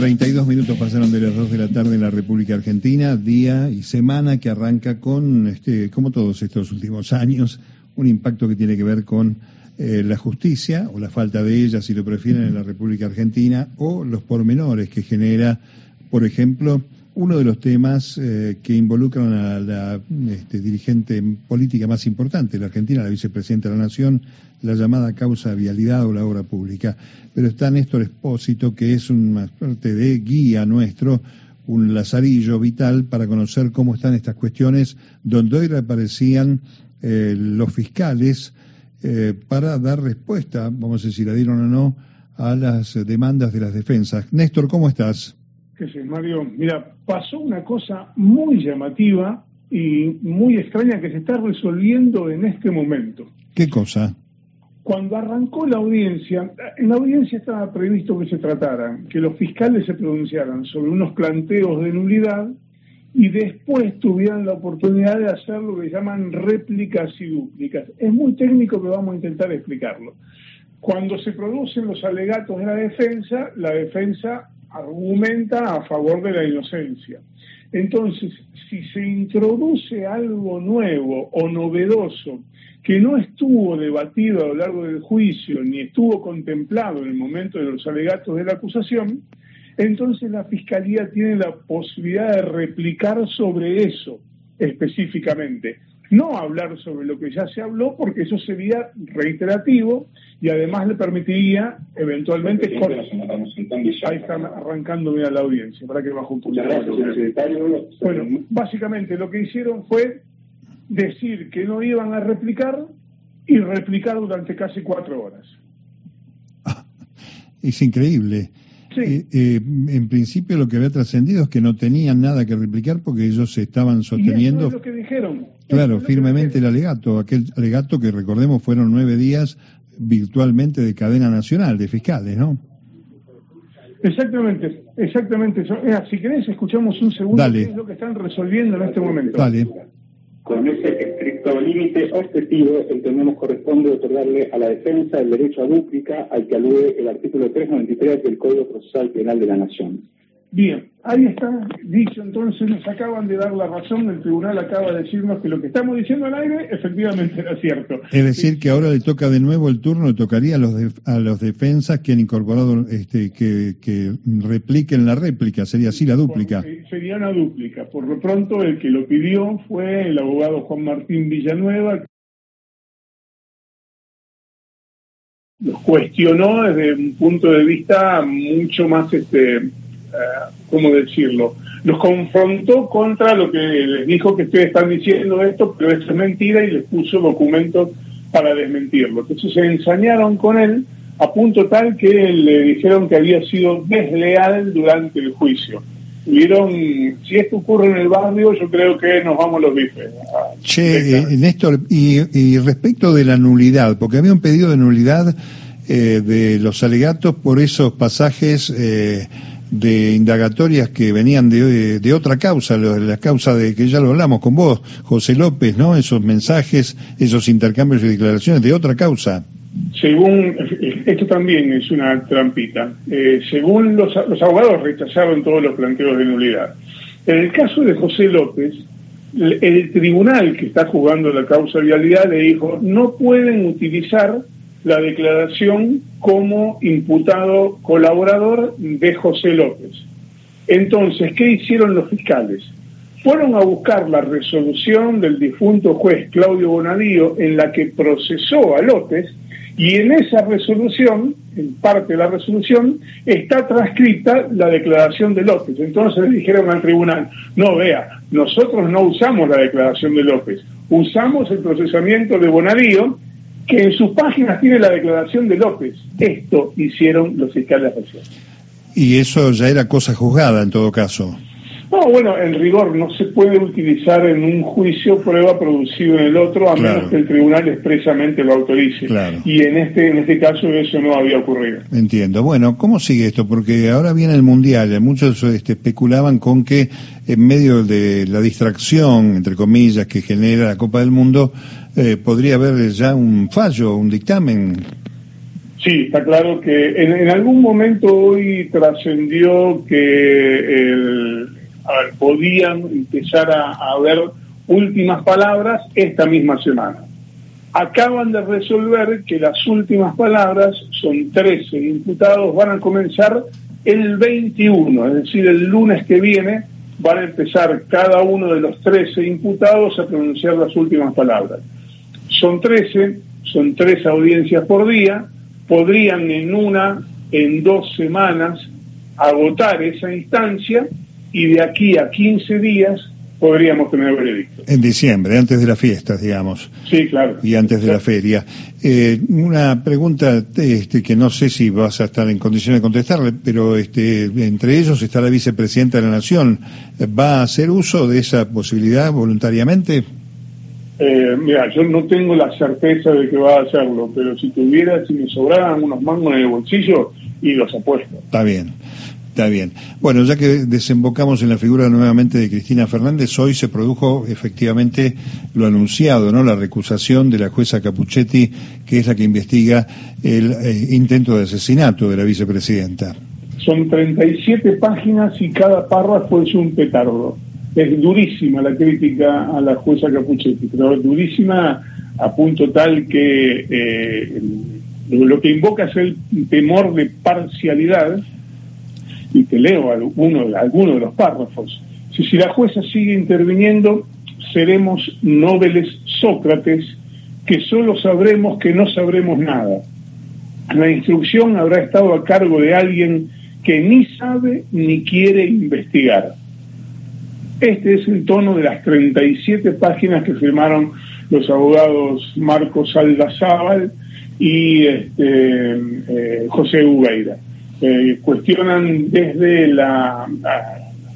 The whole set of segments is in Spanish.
32 minutos pasaron de las 2 de la tarde en la República Argentina, día y semana que arranca con, este, como todos estos últimos años, un impacto que tiene que ver con eh, la justicia o la falta de ella, si lo prefieren, en la República Argentina, o los pormenores que genera, por ejemplo, uno de los temas eh, que involucran a la este, dirigente política más importante de la Argentina, la vicepresidenta de la Nación, la llamada causa vialidad o la obra pública. Pero está Néstor Espósito, que es una suerte de guía nuestro, un lazarillo vital para conocer cómo están estas cuestiones, donde hoy reaparecían eh, los fiscales eh, para dar respuesta, vamos a decir, si la dieron o no, a las demandas de las defensas. Néstor, ¿cómo estás? ¿Qué sé, Mario? Mira, pasó una cosa muy llamativa y muy extraña que se está resolviendo en este momento. ¿Qué cosa? Cuando arrancó la audiencia, en la audiencia estaba previsto que se tratara, que los fiscales se pronunciaran sobre unos planteos de nulidad y después tuvieran la oportunidad de hacer lo que llaman réplicas y dúplicas. Es muy técnico, pero vamos a intentar explicarlo. Cuando se producen los alegatos de la defensa, la defensa argumenta a favor de la inocencia. Entonces, si se introduce algo nuevo o novedoso que no estuvo debatido a lo largo del juicio ni estuvo contemplado en el momento de los alegatos de la acusación, entonces la Fiscalía tiene la posibilidad de replicar sobre eso específicamente no hablar sobre lo que ya se habló porque eso sería reiterativo y además le permitiría eventualmente ahí están arrancando bien la audiencia para que bajo un poquito bueno básicamente lo que hicieron fue decir que no iban a replicar y replicar durante casi cuatro horas. Es increíble eh, eh, en principio lo que había trascendido es que no tenían nada que replicar porque ellos se estaban sosteniendo. lo que dijeron. Claro, firmemente el alegato, aquel alegato que recordemos fueron nueve días virtualmente de cadena nacional de fiscales, ¿no? Exactamente, exactamente. si querés, escuchamos un segundo qué es lo que están resolviendo en este momento. Dale. Con ese estricto límite objetivo, entendemos corresponde otorgarle a la defensa el derecho a dúplica al que alude el artículo 393 del Código Procesal Penal de la Nación. Bien, ahí está dicho entonces, nos acaban de dar la razón, el tribunal acaba de decirnos que lo que estamos diciendo al aire efectivamente era cierto. Es decir, que ahora le toca de nuevo el turno, le tocaría a los, a los defensas que han incorporado, este, que, que repliquen la réplica, sería así la dúplica. sería una dúplica. Por lo pronto, el que lo pidió fue el abogado Juan Martín Villanueva, los cuestionó desde un punto de vista mucho más este ¿cómo decirlo? Los confrontó contra lo que les dijo que ustedes están diciendo esto, pero esto es mentira y les puso documentos para desmentirlo. Entonces se ensañaron con él a punto tal que le dijeron que había sido desleal durante el juicio. Vieron, si esto ocurre en el barrio, yo creo que nos vamos los bifes. Che, eh, Néstor, y, respecto de la nulidad, porque había un pedido de nulidad eh, de los alegatos por esos pasajes eh, de indagatorias que venían de, de otra causa, la causa de que ya lo hablamos con vos, José López, ¿no? Esos mensajes, esos intercambios y declaraciones de otra causa. Según, esto también es una trampita, eh, según los, los abogados rechazaron todos los planteos de nulidad. En el caso de José López, el tribunal que está jugando la causa vialidad le dijo, no pueden utilizar la declaración como imputado colaborador de José López. Entonces, ¿qué hicieron los fiscales? Fueron a buscar la resolución del difunto juez Claudio Bonadío en la que procesó a López y en esa resolución, en parte de la resolución, está transcrita la declaración de López. Entonces le dijeron al tribunal, no vea, nosotros no usamos la declaración de López, usamos el procesamiento de Bonadío que en sus páginas tiene la declaración de López. Esto hicieron los fiscales recién. Y eso ya era cosa juzgada en todo caso. No, bueno, en rigor no se puede utilizar en un juicio prueba producida en el otro a menos que el tribunal expresamente lo autorice. Y en este en este caso eso no había ocurrido. Entiendo. Bueno, ¿cómo sigue esto? Porque ahora viene el mundial. Muchos este, especulaban con que en medio de la distracción, entre comillas, que genera la Copa del Mundo, eh, podría haber ya un fallo, un dictamen. Sí, está claro que en, algún momento hoy trascendió que el, podían empezar a, a ver últimas palabras esta misma semana. Acaban de resolver que las últimas palabras son 13 imputados, van a comenzar el 21, es decir, el lunes que viene van a empezar cada uno de los 13 imputados a pronunciar las últimas palabras. Son 13, son tres audiencias por día, podrían en una, en dos semanas, agotar esa instancia y de aquí a 15 días podríamos tener veredicto. En diciembre, antes de las fiestas, digamos. Sí, claro. Y antes de la feria. Eh, una pregunta este, que no sé si vas a estar en condiciones de contestarle, pero este, entre ellos está la vicepresidenta de la Nación. ¿Va a hacer uso de esa posibilidad voluntariamente? Eh, mira, yo no tengo la certeza de que va a hacerlo, pero si tuviera, si me sobraran unos mangos en el bolsillo, y los apuesto. Está bien. Está bien. Bueno, ya que desembocamos en la figura nuevamente de Cristina Fernández, hoy se produjo efectivamente lo anunciado, ¿no? La recusación de la jueza Capuchetti, que es la que investiga el eh, intento de asesinato de la vicepresidenta. Son 37 páginas y cada párrafo es un petardo. Es durísima la crítica a la jueza Capuchetti, pero es durísima a punto tal que eh, lo que invoca es el temor de parcialidad y te leo alguno, alguno de los párrafos. Si, la jueza sigue interviniendo, seremos nobles Sócrates, que solo sabremos que no sabremos nada. La instrucción habrá estado a cargo de alguien que ni sabe ni quiere investigar. Este es el tono de las 37 páginas que firmaron los abogados Marcos Aldazábal y este, eh, José Ubeira. Eh, cuestionan desde la,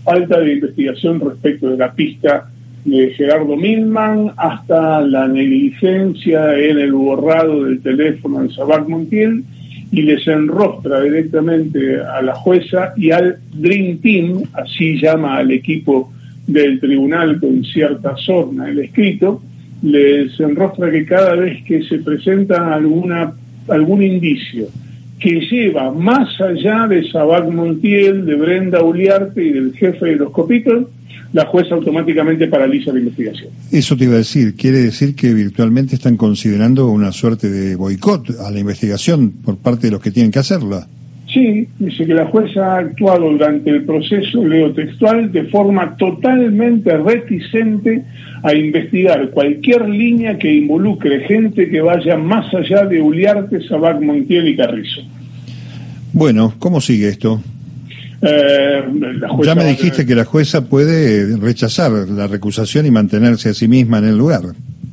falta de investigación respecto de la pista de Gerardo Milman hasta la negligencia en el borrado del teléfono de Sabac Montiel y les enrostra directamente a la jueza y al Dream Team, así llama al equipo del tribunal con cierta sorna el escrito, les enrostra que cada vez que se presenta alguna algún indicio que lleva más allá de Sabac Montiel, de Brenda Uliarte y del jefe de los Copitos, la jueza automáticamente paraliza la investigación. Eso te iba a decir, quiere decir que virtualmente están considerando una suerte de boicot a la investigación por parte de los que tienen que hacerla. Sí, dice que la jueza ha actuado durante el proceso, leo textual, de forma totalmente reticente a investigar cualquier línea que involucre gente que vaya más allá de Uliarte, Sabac, Montiel y Carrizo. Bueno, ¿cómo sigue esto? Eh, ya me dijiste que la jueza puede rechazar la recusación y mantenerse a sí misma en el lugar.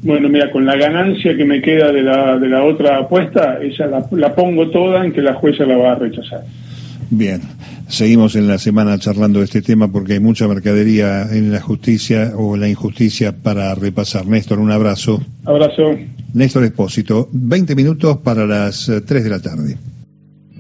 Bueno, mira, con la ganancia que me queda de la, de la otra apuesta, esa la, la pongo toda en que la jueza la va a rechazar. Bien, seguimos en la semana charlando de este tema porque hay mucha mercadería en la justicia o la injusticia para repasar. Néstor, un abrazo. Abrazo. Néstor Espósito, 20 minutos para las 3 eh, de la tarde.